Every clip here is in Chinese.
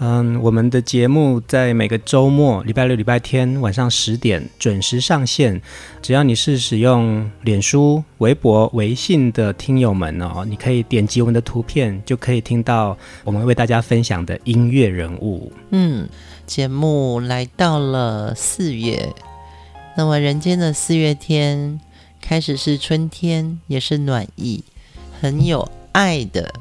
嗯，我们的节目在每个周末，礼拜六、礼拜天晚上十点准时上线。只要你是使用脸书、微博、微信的听友们哦，你可以点击我们的图片，就可以听到我们为大家分享的音乐人物。嗯，节目来到了四月，那么人间的四月天开始是春天，也是暖意，很有爱的。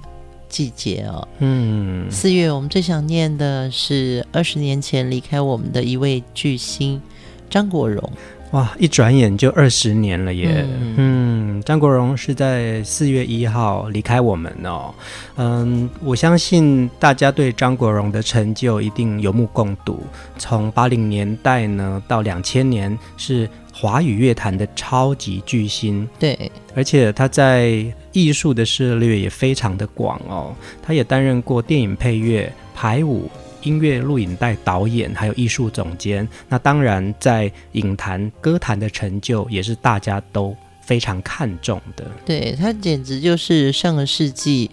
季节哦，嗯，四月我们最想念的是二十年前离开我们的一位巨星张国荣。哇，一转眼就二十年了耶！嗯，嗯，张国荣是在四月一号离开我们哦。嗯，我相信大家对张国荣的成就一定有目共睹。从八零年代呢到两千年，是华语乐坛的超级巨星。对，而且他在艺术的涉猎也非常的广哦。他也担任过电影配乐、排舞。音乐录影带导演，还有艺术总监，那当然在影坛、歌坛的成就也是大家都非常看重的。对，他简直就是上个世纪，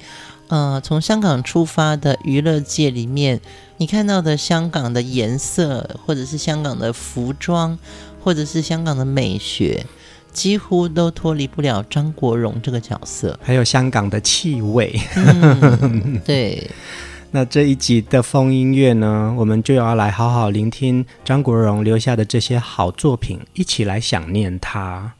呃，从香港出发的娱乐界里面，你看到的香港的颜色，或者是香港的服装，或者是香港的美学，几乎都脱离不了张国荣这个角色，还有香港的气味。嗯、对。那这一集的风音乐呢，我们就要来好好聆听张国荣留下的这些好作品，一起来想念他。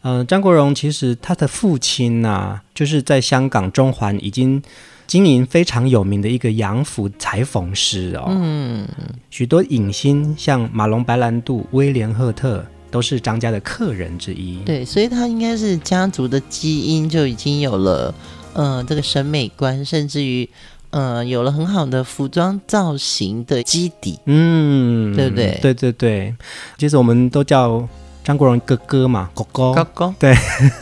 嗯、呃，张国荣其实他的父亲呐、啊，就是在香港中环已经经营非常有名的一个洋服裁缝师哦。嗯，许多影星像马龙白兰度、威廉赫特都是张家的客人之一。对，所以他应该是家族的基因就已经有了，呃，这个审美观，甚至于。呃，有了很好的服装造型的基底，嗯，对不对？对对对，其实我们都叫张国荣哥哥嘛，哥哥，哥哥，对，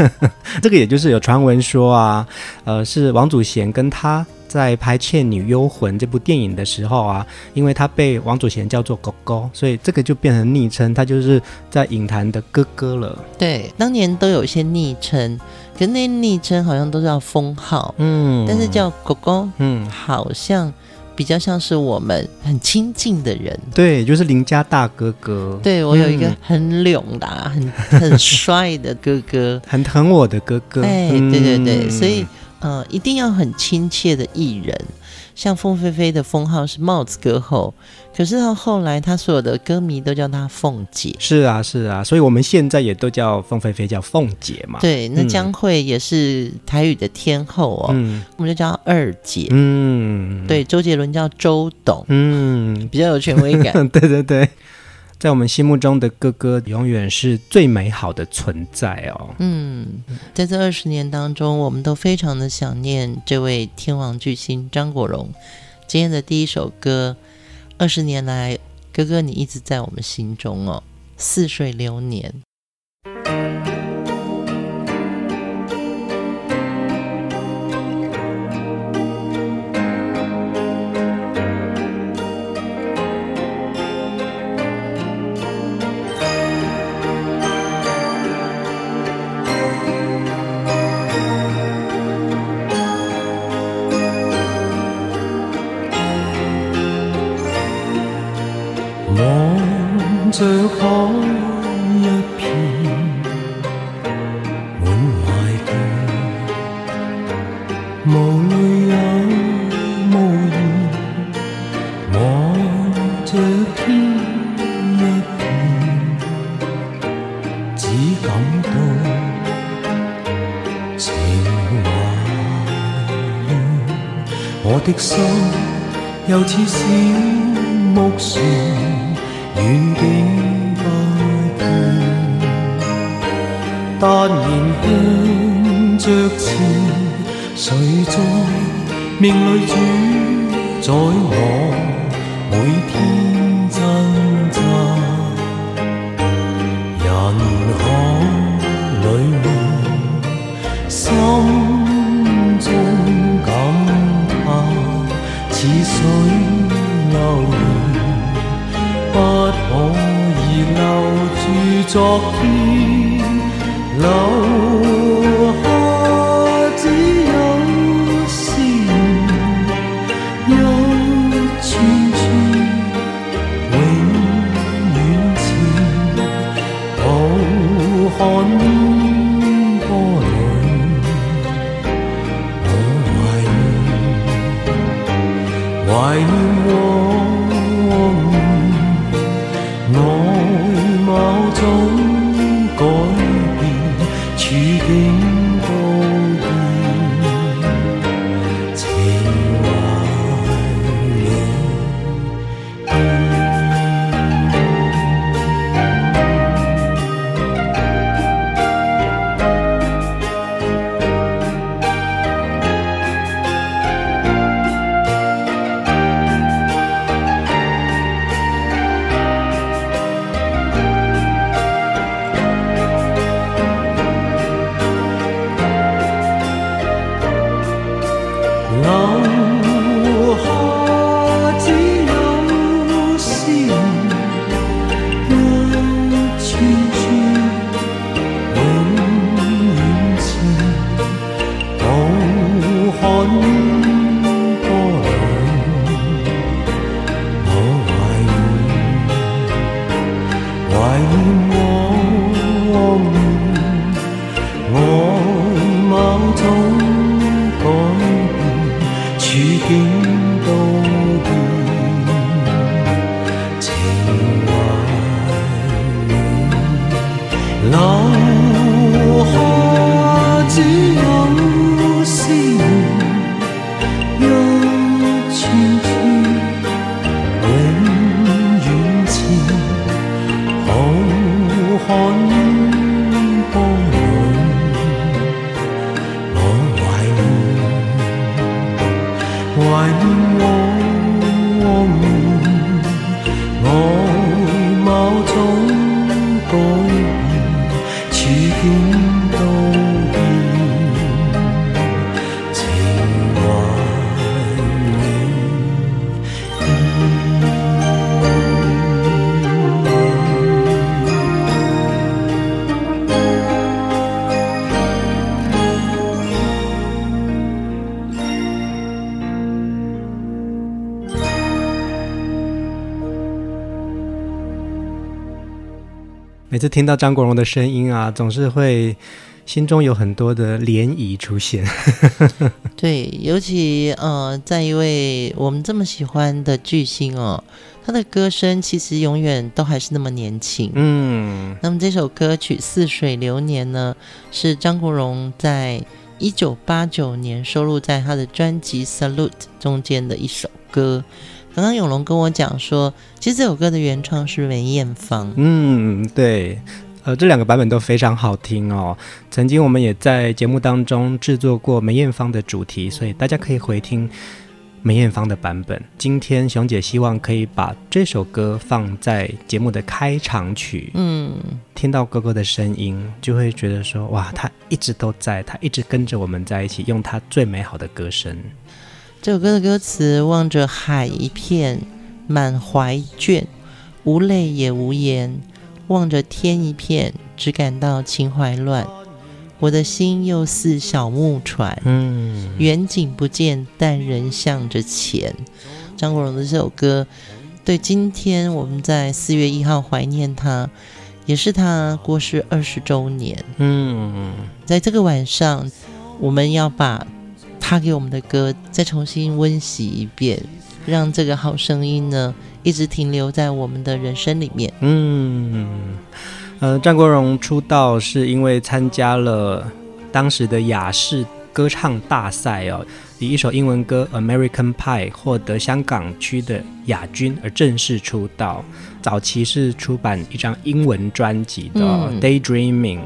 这个也就是有传闻说啊，呃，是王祖贤跟他。在拍《倩女幽魂》这部电影的时候啊，因为他被王祖贤叫做狗狗，所以这个就变成昵称，他就是在影坛的哥哥了。对，当年都有一些昵称，可是那昵称好像都是要封号，嗯，但是叫狗狗，嗯，好像比较像是我们很亲近的人。对，就是邻家大哥哥。对，我有一个很勇的、嗯、很很帅的哥哥，很疼我的哥哥。哎，对对对，所以。呃，一定要很亲切的艺人，像凤飞飞的封号是帽子歌后，可是到后来，他所有的歌迷都叫他凤姐。是啊，是啊，所以我们现在也都叫凤飞飞叫凤姐嘛。对，那江蕙也是台语的天后哦，嗯、我们就叫二姐。嗯，对，周杰伦叫周董。嗯，比较有权威感。对 对对。在我们心目中的哥哥，永远是最美好的存在哦。嗯，在这二十年当中，我们都非常的想念这位天王巨星张国荣。今天的第一首歌，二十年来，哥哥你一直在我们心中哦。似水流年。石海一片，满怀倦，无泪有无言，望着天一片，只感到情怀乱。我的心又似小木船。远景不见，但仍向着前，谁在命里主宰我？每天昨天，每次听到张国荣的声音啊，总是会心中有很多的涟漪出现。对，尤其呃，在一位我们这么喜欢的巨星哦，他的歌声其实永远都还是那么年轻。嗯，那么这首歌曲《似水流年》呢，是张国荣在一九八九年收录在他的专辑《Salute》中间的一首歌。刚刚永龙跟我讲说，其实这首歌的原创是梅艳芳。嗯，对，呃，这两个版本都非常好听哦。曾经我们也在节目当中制作过梅艳芳的主题，所以大家可以回听梅艳芳的版本。今天熊姐希望可以把这首歌放在节目的开场曲。嗯，听到哥哥的声音，就会觉得说，哇，他一直都在，他一直跟着我们在一起，用他最美好的歌声。这首歌的歌词：望着海一片，满怀倦，无泪也无言；望着天一片，只感到情怀乱。我的心又似小木船，嗯，远景不见，但人向着前。张国荣的这首歌，对今天我们在四月一号怀念他，也是他过世二十周年。嗯，在这个晚上，我们要把。他给我们的歌再重新温习一遍，让这个好声音呢一直停留在我们的人生里面。嗯，呃，张国荣出道是因为参加了当时的雅视歌唱大赛哦，以一首英文歌《American Pie》获得香港区的亚军而正式出道。早期是出版一张英文专辑的《Daydreaming》，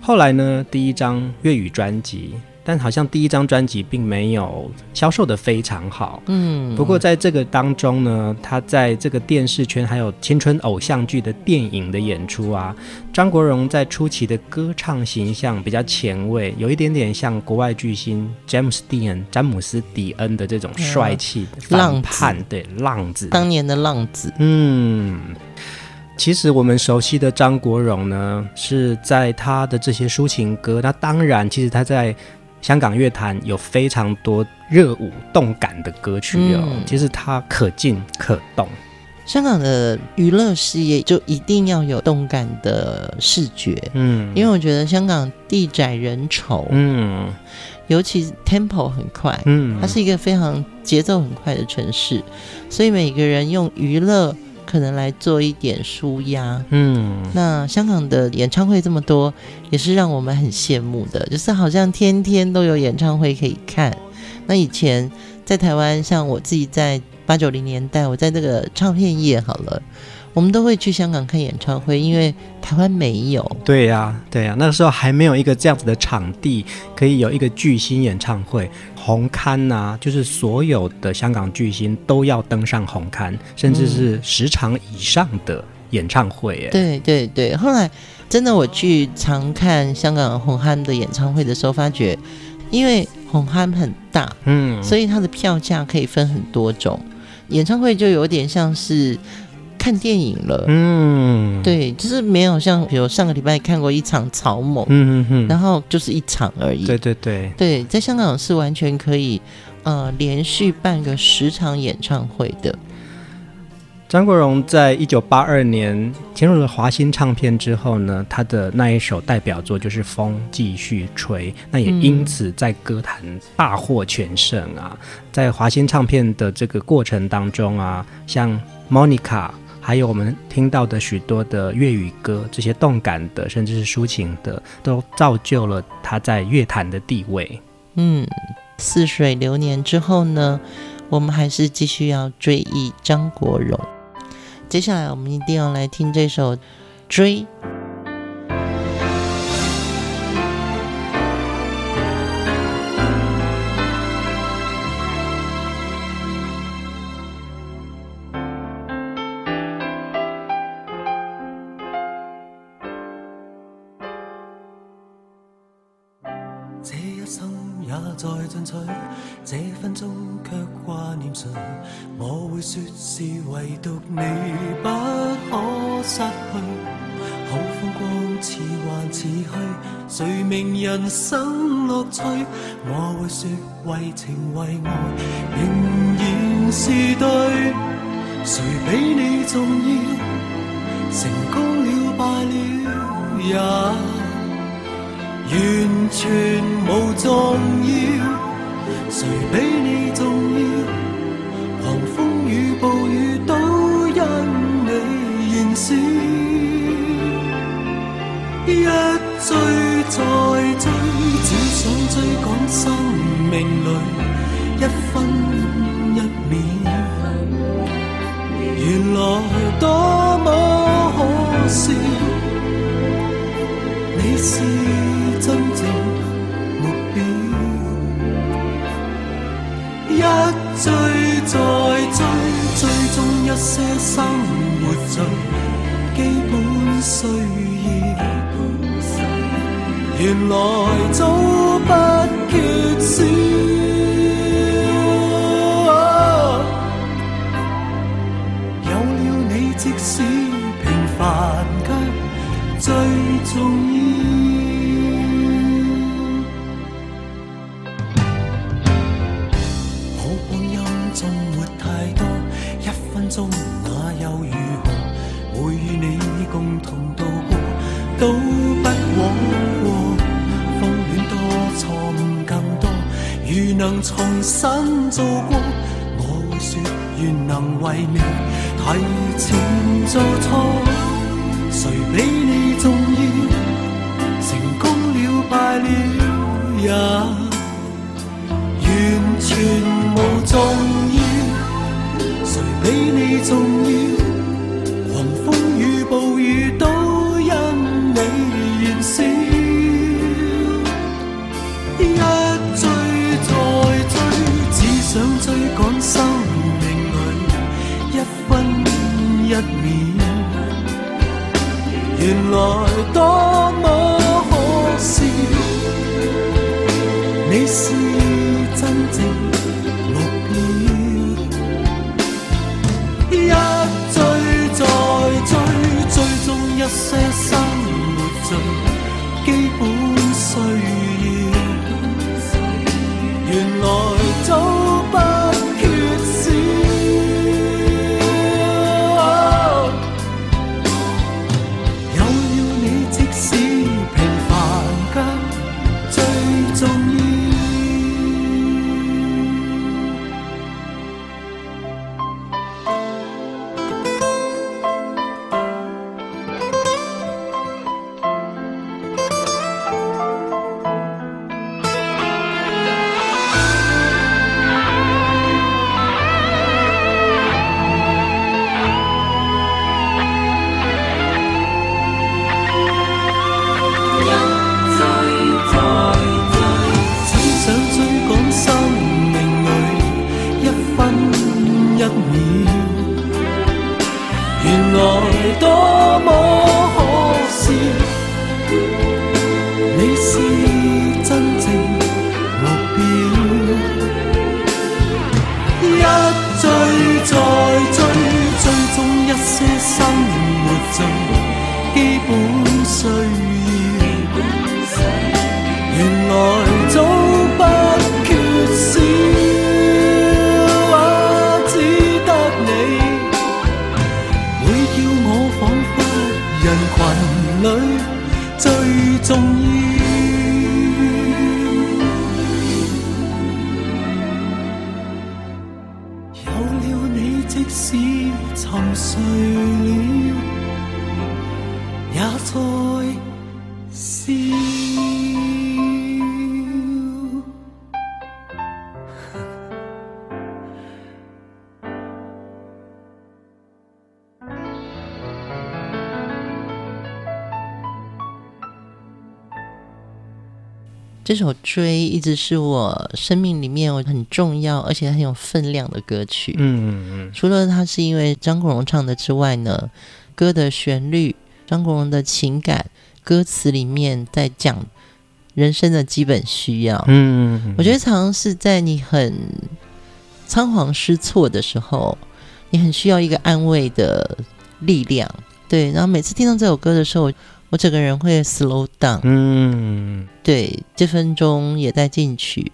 后来呢，第一张粤语专辑。但好像第一张专辑并没有销售的非常好，嗯。不过在这个当中呢，他在这个电视圈还有青春偶像剧的电影的演出啊，张国荣在初期的歌唱形象比较前卫，有一点点像国外巨星詹姆斯蒂恩、詹姆斯迪恩的这种帅气浪叛，对浪子，当年的浪子。嗯，其实我们熟悉的张国荣呢，是在他的这些抒情歌，那当然，其实他在。香港乐坛有非常多热舞动感的歌曲哦，嗯、其实它可静可动。香港的娱乐事业就一定要有动感的视觉，嗯，因为我觉得香港地窄人稠，嗯，尤其 tempo 很快，嗯，它是一个非常节奏很快的城市，所以每个人用娱乐。可能来做一点舒压，嗯，那香港的演唱会这么多，也是让我们很羡慕的，就是好像天天都有演唱会可以看。那以前在台湾，像我自己在八九零年代，我在这个唱片业好了。我们都会去香港看演唱会，因为台湾没有。对呀、啊，对呀、啊，那个时候还没有一个这样子的场地，可以有一个巨星演唱会。红磡呐、啊，就是所有的香港巨星都要登上红磡，甚至是十场以上的演唱会。哎、嗯，对对对。后来真的我去常看香港红磡的演唱会的时候，发觉因为红磡很大，嗯，所以它的票价可以分很多种，演唱会就有点像是。看电影了，嗯，对，就是没有像比如上个礼拜看过一场草蜢，嗯嗯嗯，然后就是一场而已，对对对，对，在香港是完全可以，呃，连续办个十场演唱会的。张国荣在一九八二年进入了华星唱片之后呢，他的那一首代表作就是《风继续吹》，那也因此在歌坛大获全胜啊。嗯、在华星唱片的这个过程当中啊，像 Monica。还有我们听到的许多的粤语歌，这些动感的，甚至是抒情的，都造就了他在乐坛的地位。嗯，似水流年之后呢，我们还是继续要追忆张国荣。接下来我们一定要来听这首《追》。命里一分一秒。原来多么可笑，你是真正目标，一追再。追追踪一些生活最基本需要，原来早缺能重新做过，我会说愿能为你提前做错。谁比你重要？成功了败了也完。全无重要，谁比你重要？赶生命里一分一秒。原来多这首《追》一直是我生命里面很重要而且很有分量的歌曲。嗯嗯除了它是因为张国荣唱的之外呢，歌的旋律、张国荣的情感、歌词里面在讲人生的基本需要。嗯嗯，我觉得常常是在你很仓皇失措的时候，你很需要一个安慰的力量。对，然后每次听到这首歌的时候，我整个人会 slow down。嗯对，这分钟也在进取，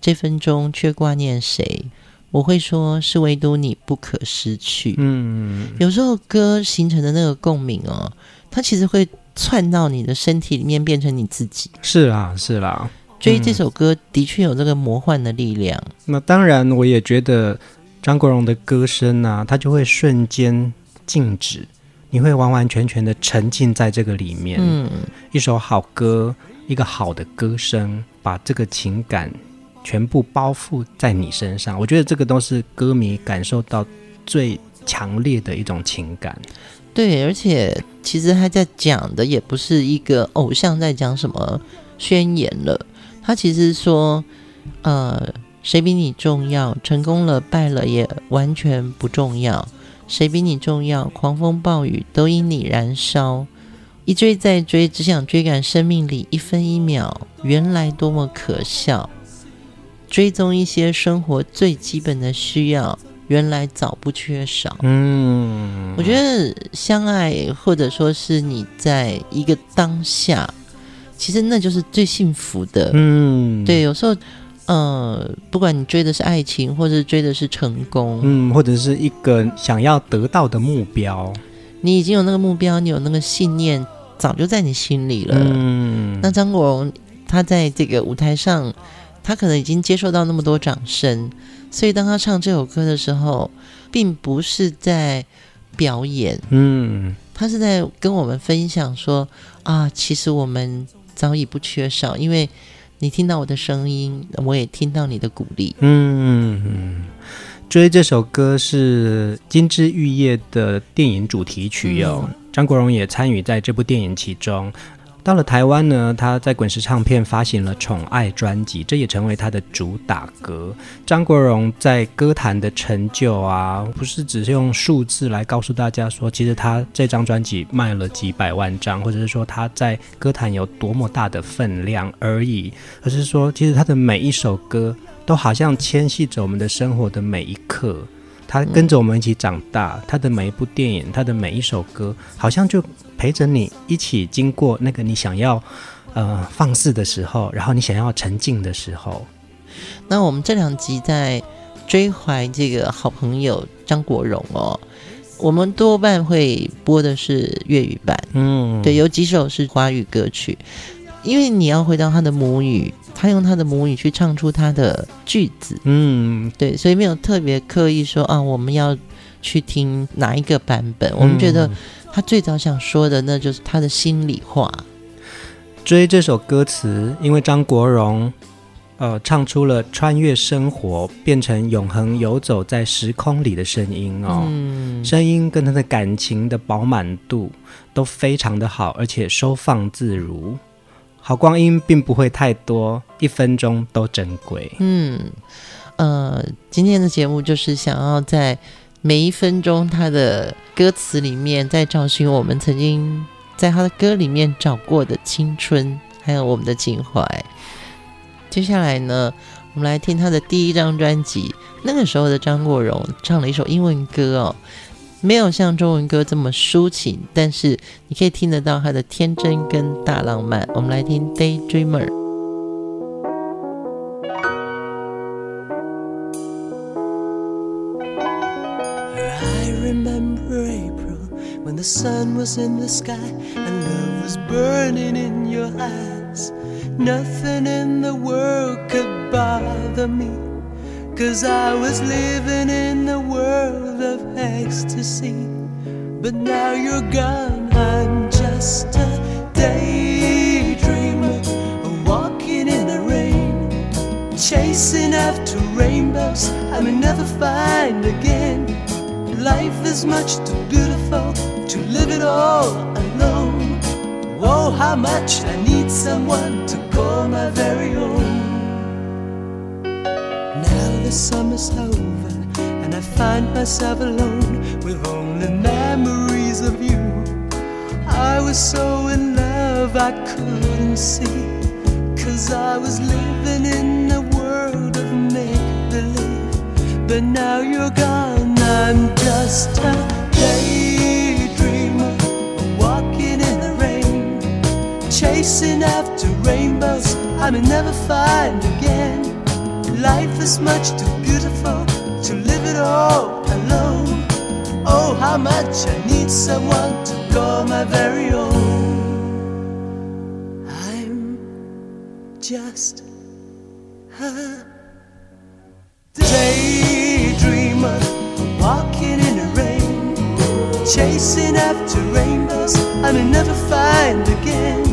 这分钟却挂念谁？我会说是唯独你不可失去。嗯，有时候歌形成的那个共鸣哦，它其实会窜到你的身体里面，变成你自己。是啦是啦。所以这首歌的确有这个魔幻的力量。那当然，我也觉得张国荣的歌声啊，他就会瞬间静止，你会完完全全的沉浸在这个里面。嗯，一首好歌，一个好的歌声，把这个情感全部包覆在你身上。我觉得这个都是歌迷感受到最强烈的一种情感。对，而且其实他在讲的也不是一个偶像在讲什么宣言了，他其实说，呃，谁比你重要？成功了败了也完全不重要。谁比你重要？狂风暴雨都因你燃烧。一追再追，只想追赶生命里一分一秒，原来多么可笑。追踪一些生活最基本的需要，原来早不缺少。嗯，我觉得相爱，或者说是你在一个当下，其实那就是最幸福的。嗯，对，有时候，呃，不管你追的是爱情，或者追的是成功，嗯，或者是一个想要得到的目标，你已经有那个目标，你有那个信念，早就在你心里了。嗯，那张国荣他在这个舞台上，他可能已经接受到那么多掌声，所以当他唱这首歌的时候，并不是在表演，嗯，他是在跟我们分享说啊，其实我们早已不缺少，因为你听到我的声音，我也听到你的鼓励。嗯嗯，追这首歌是《金枝玉叶》的电影主题曲哟、哦，嗯、张国荣也参与在这部电影其中。到了台湾呢，他在滚石唱片发行了《宠爱》专辑，这也成为他的主打歌。张国荣在歌坛的成就啊，不是只是用数字来告诉大家说，其实他这张专辑卖了几百万张，或者是说他在歌坛有多么大的分量而已，而是说，其实他的每一首歌都好像牵系着我们的生活的每一刻。他跟着我们一起长大，他的每一部电影，他的每一首歌，好像就陪着你一起经过那个你想要呃放肆的时候，然后你想要沉静的时候。那我们这两集在追怀这个好朋友张国荣哦，我们多半会播的是粤语版，嗯，对，有几首是华语歌曲，因为你要回到他的母语。他用他的母语去唱出他的句子，嗯，对，所以没有特别刻意说啊，我们要去听哪一个版本。嗯、我们觉得他最早想说的，那就是他的心里话。追这首歌词，因为张国荣，呃，唱出了穿越生活，变成永恒游走在时空里的声音哦，嗯、声音跟他的感情的饱满度都非常的好，而且收放自如。好光阴并不会太多，一分钟都珍贵。嗯，呃，今天的节目就是想要在每一分钟他的歌词里面，再找寻我们曾经在他的歌里面找过的青春，还有我们的情怀。接下来呢，我们来听他的第一张专辑，那个时候的张国荣唱了一首英文歌哦。没有像中文歌这么抒情，但是你可以听得到他的天真跟大浪漫。我们来听《Daydreamer》。The sun was in the sky and love was burning in your eyes. Nothing in the world could bother me. Cause I was living in the world of ecstasy. But now you're gone, I'm just a daydreamer, walking in the rain, chasing after rainbows I may never find again. Life is much too beautiful to live it all alone. Oh, how much I need someone to call my very own summer's over and I find myself alone with only memories of you. I was so in love I couldn't see, cause I was living in a world of make believe. But now you're gone, I'm just a daydreamer, walking in the rain, chasing after rainbows I may never find again. Life is much too beautiful to live it all alone. Oh, how much I need someone to call my very own. I'm just a daydreamer, walking in the rain, chasing after rainbows I may never find again.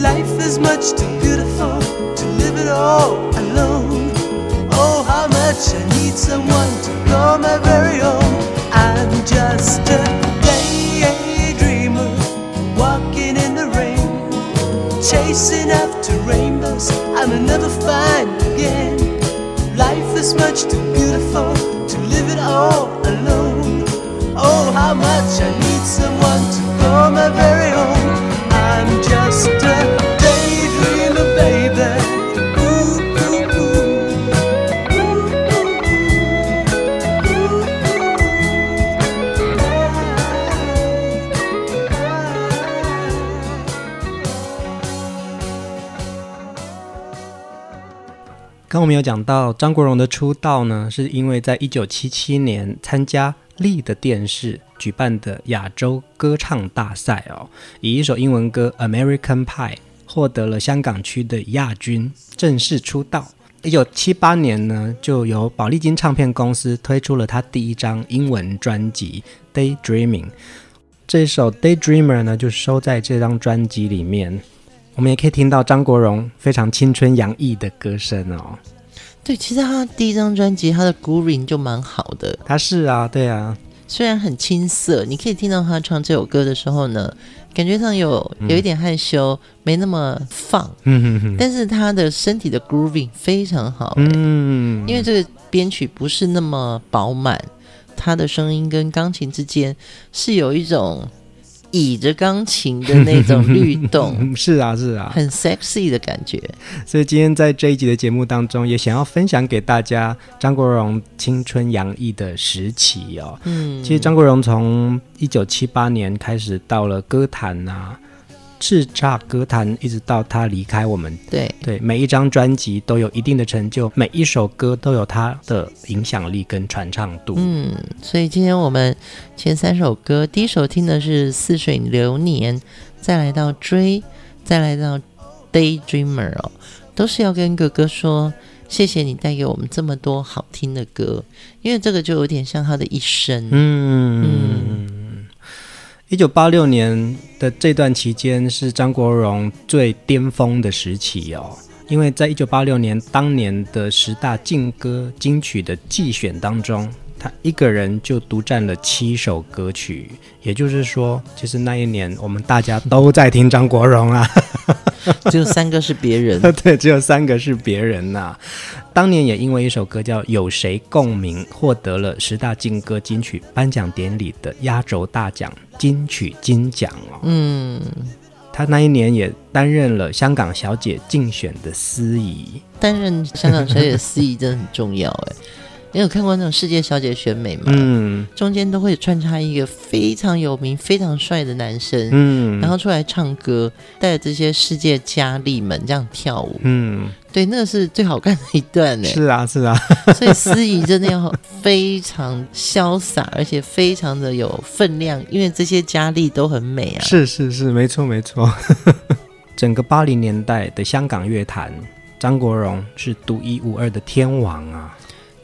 Life is much too beautiful to live it all alone. Much I need someone to call my very own. I'm just a daydreamer, walking in the rain, chasing after rainbows I may never find again. Life is much too beautiful to live it all alone. Oh, how much I need someone to call my very own. I'm just a 刚我们有讲到张国荣的出道呢，是因为在一九七七年参加丽的电视举办的亚洲歌唱大赛哦，以一首英文歌《American Pie》获得了香港区的亚军，正式出道。一九七八年呢，就由宝丽金唱片公司推出了他第一张英文专辑《Daydreaming》，这首《Daydreamer》呢就收在这张专辑里面。我们也可以听到张国荣非常青春洋溢的歌声哦。对，其实他第一张专辑他的 grooving 就蛮好的。他是啊，对啊，虽然很青涩，你可以听到他唱这首歌的时候呢，感觉上有有一点害羞，嗯、没那么放。但是他的身体的 grooving 非常好。嗯。因为这个编曲不是那么饱满，他的声音跟钢琴之间是有一种。倚着钢琴的那种律动，是啊，是啊，很 sexy 的感觉。所以今天在这一集的节目当中，也想要分享给大家张国荣青春洋溢的时期哦。嗯，其实张国荣从一九七八年开始到了歌坛啊。叱咤歌坛，一直到他离开我们。对对，每一张专辑都有一定的成就，每一首歌都有它的影响力跟传唱度。嗯，所以今天我们前三首歌，第一首听的是《似水流年》，再来到《追》，再来到《Daydreamer》哦，都是要跟哥哥说谢谢你带给我们这么多好听的歌，因为这个就有点像他的一生。嗯嗯。一九八六年的这段期间是张国荣最巅峰的时期哦，因为在一九八六年当年的十大劲歌金曲的季选当中，他一个人就独占了七首歌曲，也就是说，其实那一年我们大家都在听张国荣啊。只有三个是别人，对，只有三个是别人呐、啊。当年也因为一首歌叫《有谁共鸣》，获得了十大劲歌金曲颁奖典礼的压轴大奖金曲金奖哦。嗯，他那一年也担任了香港小姐竞选的司仪，担任香港小姐的司仪真的很重要哎。你有看过那种世界小姐选美吗？嗯，中间都会穿插一个非常有名、非常帅的男生，嗯，然后出来唱歌，带着这些世界佳丽们这样跳舞，嗯，对，那个是最好看的一段呢。是啊，是啊，所以司仪真的要非常潇洒，而且非常的有分量，因为这些佳丽都很美啊。是是是，没错没错。整个八零年代的香港乐坛，张国荣是独一无二的天王啊。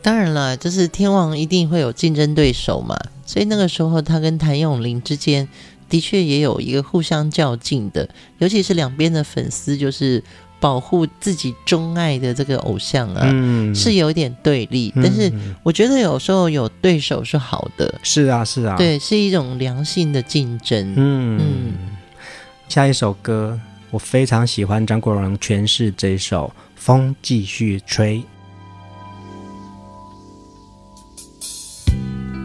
当然了，就是天王一定会有竞争对手嘛，所以那个时候他跟谭咏麟之间的确也有一个互相较劲的，尤其是两边的粉丝就是保护自己钟爱的这个偶像啊，嗯、是有点对立。但是我觉得有时候有对手是好的，是啊是啊，对，是一种良性的竞争。嗯。嗯，下一首歌我非常喜欢张国荣诠释这首《风继续吹》。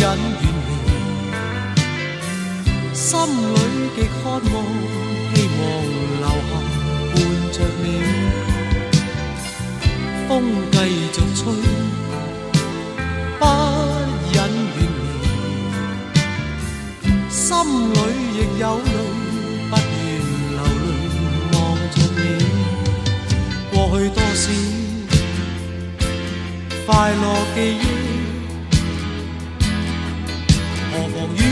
忍远离，心里极渴望，希望留下伴着你。风继续吹，不忍远离，心里亦有泪，不愿流泪望着你。过去多少快乐记忆。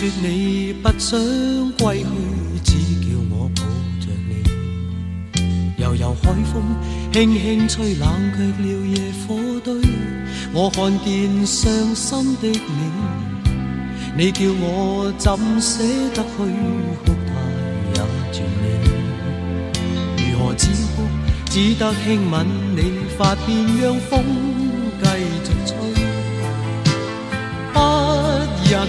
说你不想归去，只叫我抱着你。悠悠海风轻轻吹，冷却了野火堆。我看见伤心的你，你叫我怎舍得去哭态也绝美。如何止哭，只得轻吻你发边，让风继续吹，不忍，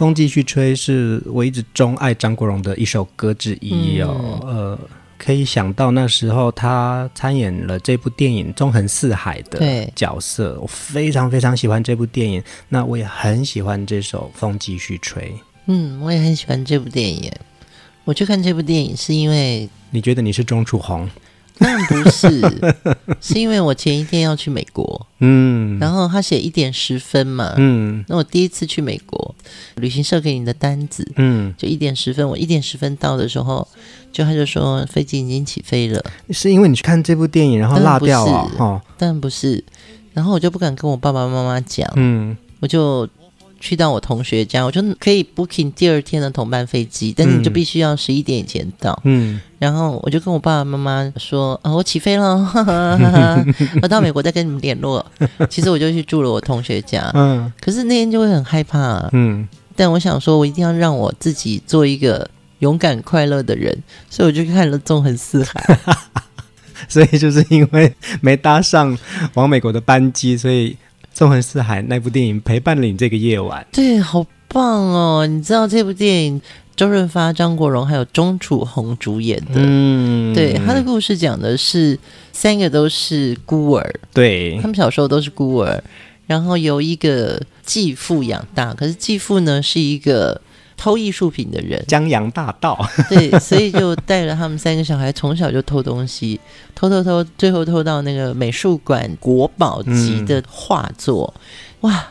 风继续吹是我一直钟爱张国荣的一首歌之一哦，嗯、呃，可以想到那时候他参演了这部电影《纵横四海》的角色，我非常非常喜欢这部电影。那我也很喜欢这首《风继续吹》。嗯，我也很喜欢这部电影。我去看这部电影是因为你觉得你是钟楚红？当然不是，是因为我前一天要去美国，嗯，然后他写一点十分嘛，嗯，那我第一次去美国，旅行社给你的单子，嗯，就一点十分，我一点十分到的时候，就他就说飞机已经起飞了，是因为你去看这部电影然后落掉了，哦，当然不是，然后我就不敢跟我爸爸妈妈讲，嗯，我就。去到我同学家，我就可以 booking 第二天的同班飞机，但是你就必须要十一点以前到。嗯，然后我就跟我爸爸妈妈说：“啊，我起飞了，哈哈哈哈，我到美国再跟你们联络。”其实我就去住了我同学家。嗯，可是那天就会很害怕。嗯，但我想说，我一定要让我自己做一个勇敢快乐的人，所以我就看了《纵横四海》。所以就是因为没搭上往美国的班机，所以。《纵横四海》那部电影陪伴了你这个夜晚，对，好棒哦！你知道这部电影，周润发、张国荣还有钟楚红主演的，嗯，对，他的故事讲的是三个都是孤儿，对，他们小时候都是孤儿，然后由一个继父养大，可是继父呢是一个。偷艺术品的人，江洋大盗。对，所以就带着他们三个小孩，从小就偷东西，偷偷偷，最后偷到那个美术馆国宝级的画作。嗯、哇，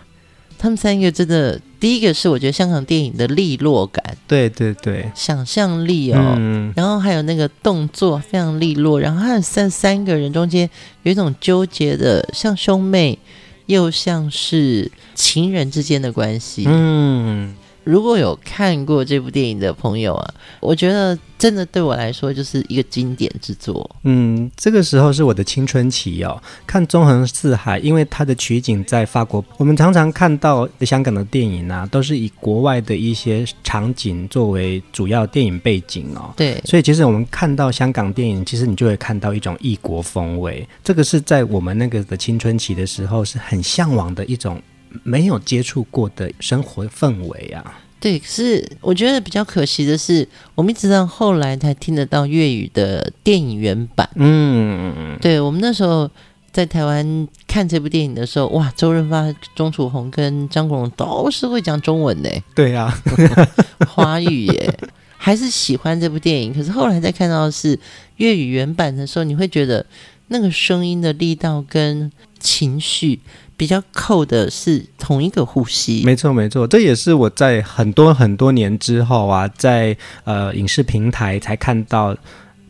他们三个真的，第一个是我觉得香港电影的利落感，对对对，想象力哦，嗯、然后还有那个动作非常利落，然后他们三三个人中间有一种纠结的，像兄妹，又像是情人之间的关系，嗯。如果有看过这部电影的朋友啊，我觉得真的对我来说就是一个经典之作。嗯，这个时候是我的青春期哦。看《纵横四海》，因为它的取景在法国，我们常常看到香港的电影啊，都是以国外的一些场景作为主要电影背景哦。对，所以其实我们看到香港电影，其实你就会看到一种异国风味。这个是在我们那个的青春期的时候，是很向往的一种。没有接触过的生活氛围啊，对，可是我觉得比较可惜的是，我们一直到后来才听得到粤语的电影原版。嗯，对，我们那时候在台湾看这部电影的时候，哇，周润发、钟楚红跟张国荣都是会讲中文的，对呀、啊，华语耶，还是喜欢这部电影。可是后来再看到的是粤语原版的时候，你会觉得那个声音的力道跟情绪比较扣的是同一个呼吸。没错，没错，这也是我在很多很多年之后啊，在呃影视平台才看到《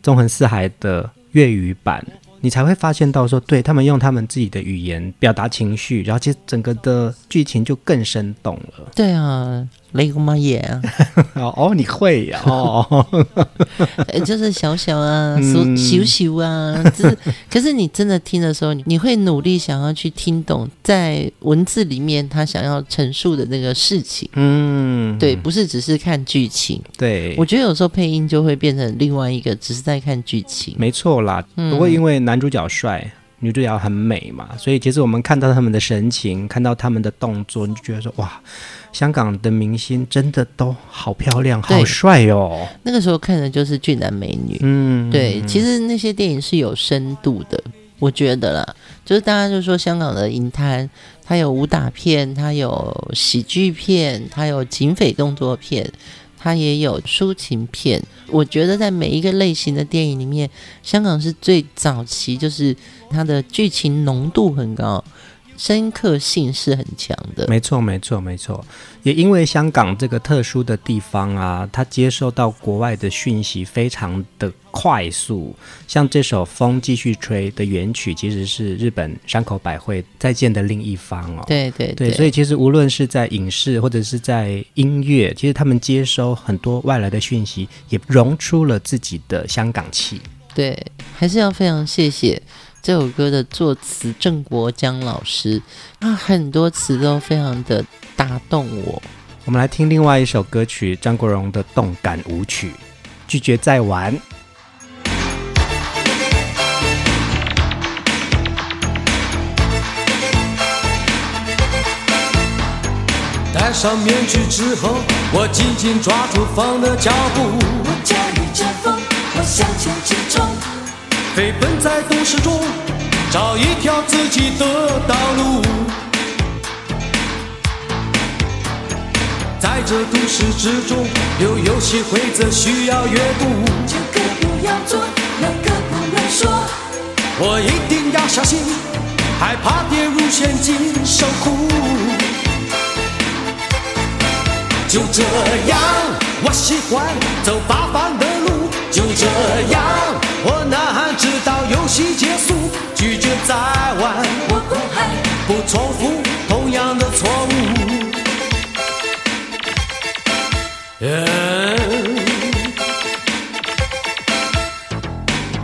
纵横四海》的粤语版。你才会发现到说，对，他们用他们自己的语言表达情绪，然后其实整个的剧情就更生动了。对啊。雷公妈耶啊！哦，你会呀？哦，就是小小啊，小小小啊，就是。可是你真的听的时候，你会努力想要去听懂在文字里面他想要陈述的那个事情。嗯，对，不是只是看剧情。对，我觉得有时候配音就会变成另外一个，只是在看剧情。没错啦，不过因为男主角帅。女主角很美嘛，所以其实我们看到他们的神情，看到他们的动作，你就觉得说哇，香港的明星真的都好漂亮，好帅哦。那个时候看的就是俊男美女，嗯，对。其实那些电影是有深度的，我觉得啦，就是大家就说香港的影坛，它有武打片，它有喜剧片，它有警匪动作片。它也有抒情片，我觉得在每一个类型的电影里面，香港是最早期，就是它的剧情浓度很高。深刻性是很强的，没错，没错，没错。也因为香港这个特殊的地方啊，它接受到国外的讯息非常的快速。像这首《风继续吹》的原曲，其实是日本山口百惠《再见的另一方》哦。对对对，对，所以其实无论是在影视或者是在音乐，其实他们接收很多外来的讯息，也融出了自己的香港气。对，还是要非常谢谢。这首歌的作词郑国江老师，他很多词都非常的打动我。我们来听另外一首歌曲，张国荣的动感舞曲《拒绝再玩》。戴上面具之后，我紧紧抓住风的脚步，我驾驭着风，我向前直冲。飞奔在都市中，找一条自己的道路。在这都市之中，有游戏规则需要阅读。这个不要做，那个不能说。我一定要小心，害怕跌入陷阱受苦。就这样，我喜欢走八方的路。就这样。我呐喊直到游戏结束，拒绝再玩。我不还不重复同样的错误。Yeah.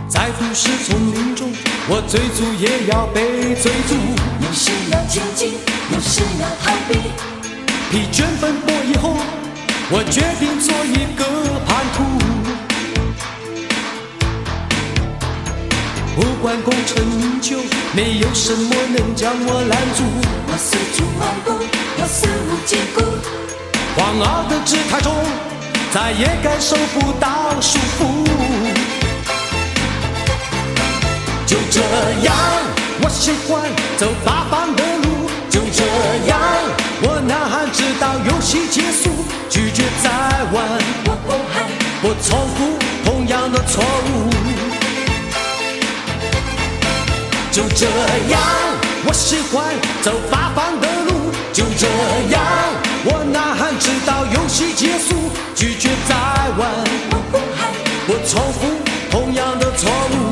在都市丛林中，我追逐也要被追逐。有时要前进，有时要逃避。疲倦奔波以后，我决定做一个叛徒。不管功成名就，没有什么能将我拦住。我四处漫步，我肆无忌顾。狂傲的姿态中，再也感受不到束缚。就这样，我喜欢走八方的路。就这样，我呐喊直到游戏结束，拒绝再玩。我不还我重复同样的错误。就这样，我喜欢走八方的路。就这样，我呐喊直到游戏结束，拒绝再玩。我重复同样的错误。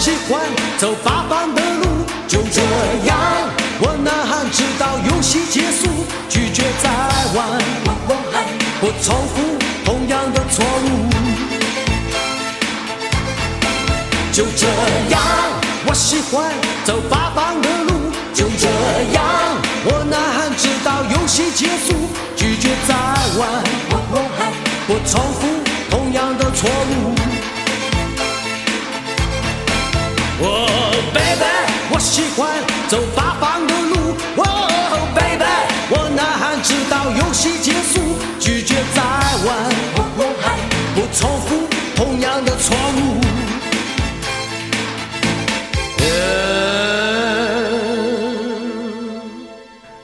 喜欢走八方的路。就这样，我呐喊直到游戏结束，拒绝再玩。我不重复同样的错误。就这样，我喜欢走八方的路。就这样，我呐喊直到游戏结束，拒绝再玩。我不还不重复同样的错误。欢走八方的路。哦，baby，我呐喊直到游戏结束，拒绝再玩，不重复同样的错误。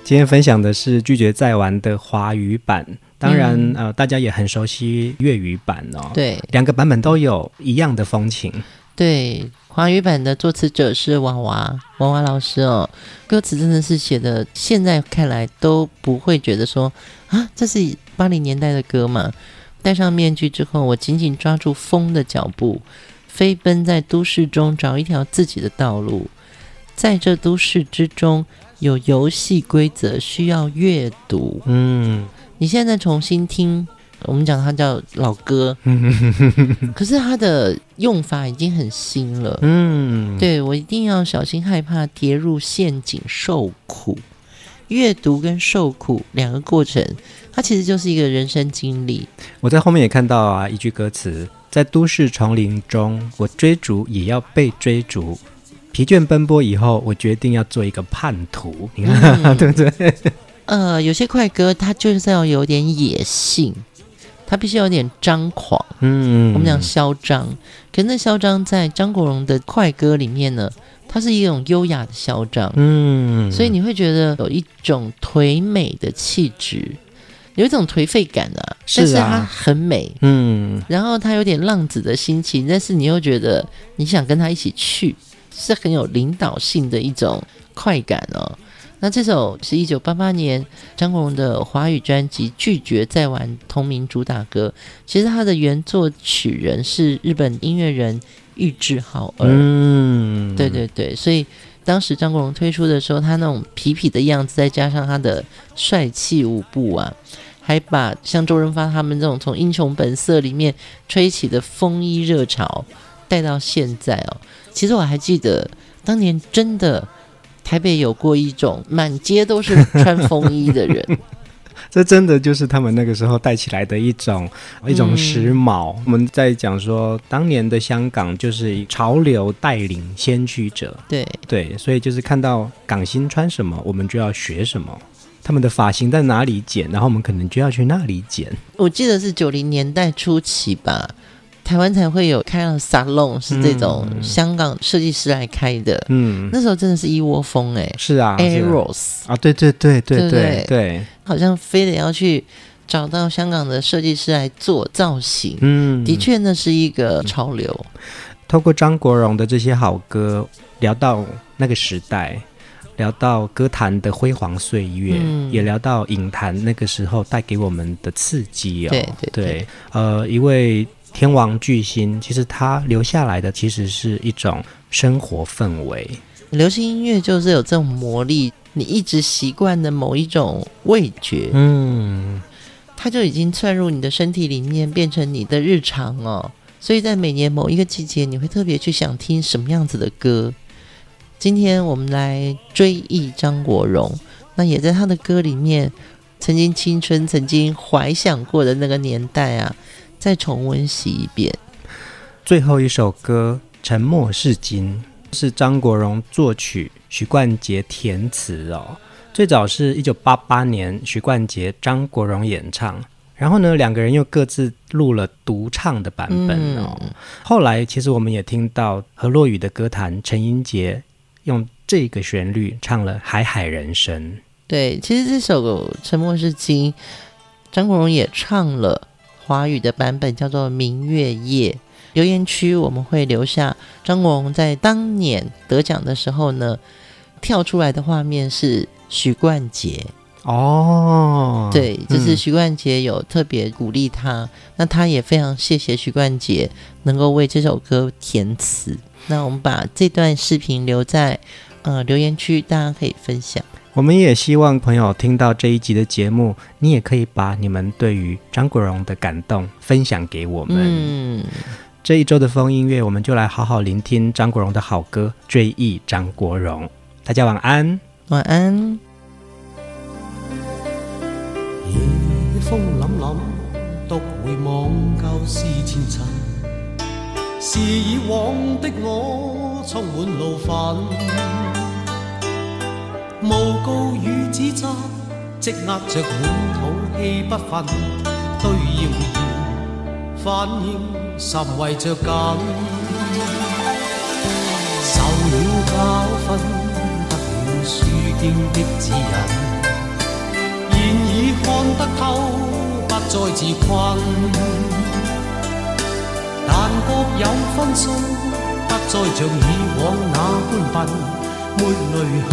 今天分享的是拒绝再玩的华语版，当然，嗯、呃，大家也很熟悉粤语版哦。对，两个版本都有一样的风情。对，华语版的作词者是娃娃娃娃老师哦，歌词真的是写的，现在看来都不会觉得说啊，这是八零年代的歌嘛。戴上面具之后，我紧紧抓住风的脚步，飞奔在都市中，找一条自己的道路，在这都市之中。有游戏规则需要阅读。嗯，你现在重新听，我们讲他叫老哥，可是他的用法已经很新了。嗯，对，我一定要小心，害怕跌入陷阱受苦。阅读跟受苦两个过程，它其实就是一个人生经历。我在后面也看到啊，一句歌词：在都市丛林中，我追逐也要被追逐。疲倦奔波以后，我决定要做一个叛徒，你看、嗯、对不对？呃，有些快歌它就是要有点野性，它必须有点张狂。嗯，我们讲嚣张，可是那嚣张在张国荣的快歌里面呢，它是一种优雅的嚣张。嗯，所以你会觉得有一种颓美的气质，有一种颓废感啊。是啊，但是它很美。嗯，然后他有点浪子的心情，但是你又觉得你想跟他一起去。是很有领导性的一种快感哦。那这首是一九八八年张国荣的华语专辑《拒绝再玩》同名主打歌。其实他的原作曲人是日本音乐人玉置浩二。嗯，对对对。所以当时张国荣推出的时候，他那种痞痞的样子，再加上他的帅气舞步啊，还把像周润发他们这种从《英雄本色》里面吹起的风衣热潮带到现在哦。其实我还记得，当年真的台北有过一种满街都是 穿风衣的人，这真的就是他们那个时候带起来的一种一种时髦。嗯、我们在讲说，当年的香港就是潮流带领先驱者，对对，所以就是看到港星穿什么，我们就要学什么。他们的发型在哪里剪，然后我们可能就要去那里剪。我记得是九零年代初期吧。台湾才会有开了沙龙，是这种香港设计师来开的。嗯，那时候真的是一窝蜂哎、欸。是啊，Eros 啊，对对对对对对，对，好像非得要去找到香港的设计师来做造型。嗯，的确那是一个潮流。透过张国荣的这些好歌，聊到那个时代，聊到歌坛的辉煌岁月，嗯、也聊到影坛那个时候带给我们的刺激哦。对对对，对，呃，一位。天王巨星，其实他留下来的其实是一种生活氛围。流行音乐就是有这种魔力，你一直习惯的某一种味觉，嗯，它就已经窜入你的身体里面，变成你的日常哦。所以在每年某一个季节，你会特别去想听什么样子的歌。今天我们来追忆张国荣，那也在他的歌里面，曾经青春、曾经怀想过的那个年代啊。再重温习一遍。最后一首歌《沉默是金》是张国荣作曲，许冠杰填词哦。最早是一九八八年许冠杰、张国荣演唱，然后呢，两个人又各自录了独唱的版本哦。嗯、后来其实我们也听到何洛雨的歌坛陈英杰用这个旋律唱了《海海人生》。对，其实这首《沉默是金》，张国荣也唱了。华语的版本叫做《明月夜》，留言区我们会留下张国荣在当年得奖的时候呢，跳出来的画面是许冠杰哦，对，就是许冠杰有特别鼓励他，嗯、那他也非常谢谢许冠杰能够为这首歌填词。那我们把这段视频留在呃留言区，大家可以分享。我们也希望朋友听到这一集的节目，你也可以把你们对于张国荣的感动分享给我们。嗯，这一周的风音乐，我们就来好好聆听张国荣的好歌，追忆张国荣。大家晚安，晚安。夜风凛凛，独回望旧事前尘，是以往的我充满怒愤。诬告与指责，积压着满肚气不愤，对谣言反应甚为着紧。受了教训，得了书经的指引，现已看得透，不再自困。但各有分数，不再像以往那般笨，抹泪痕。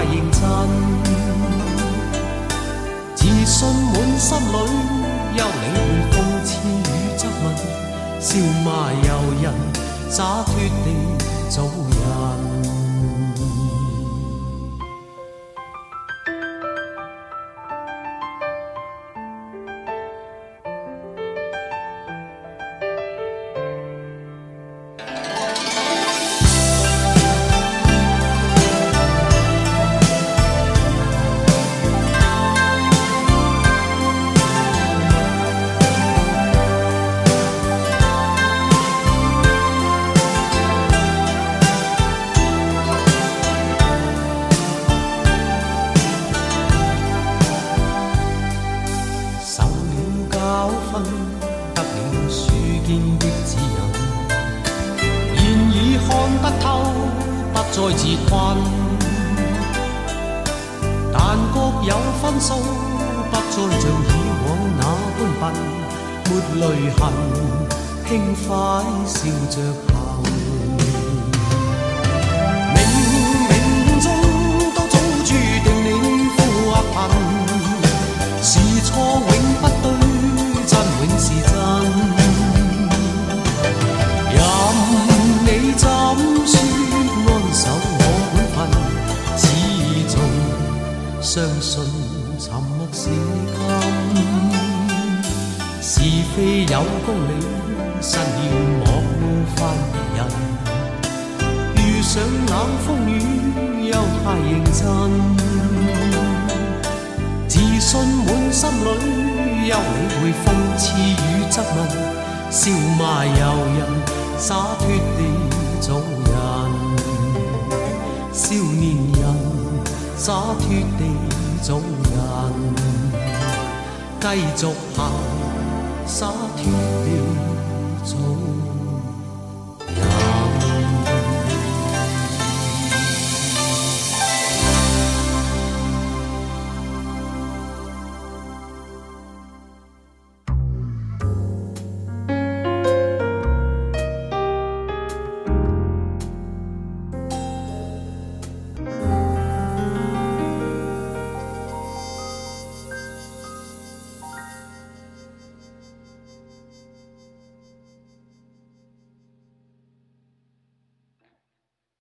太认真，自信满心里，休理会讽刺与质问，笑骂由人，洒脱地做继续行，洒脱地。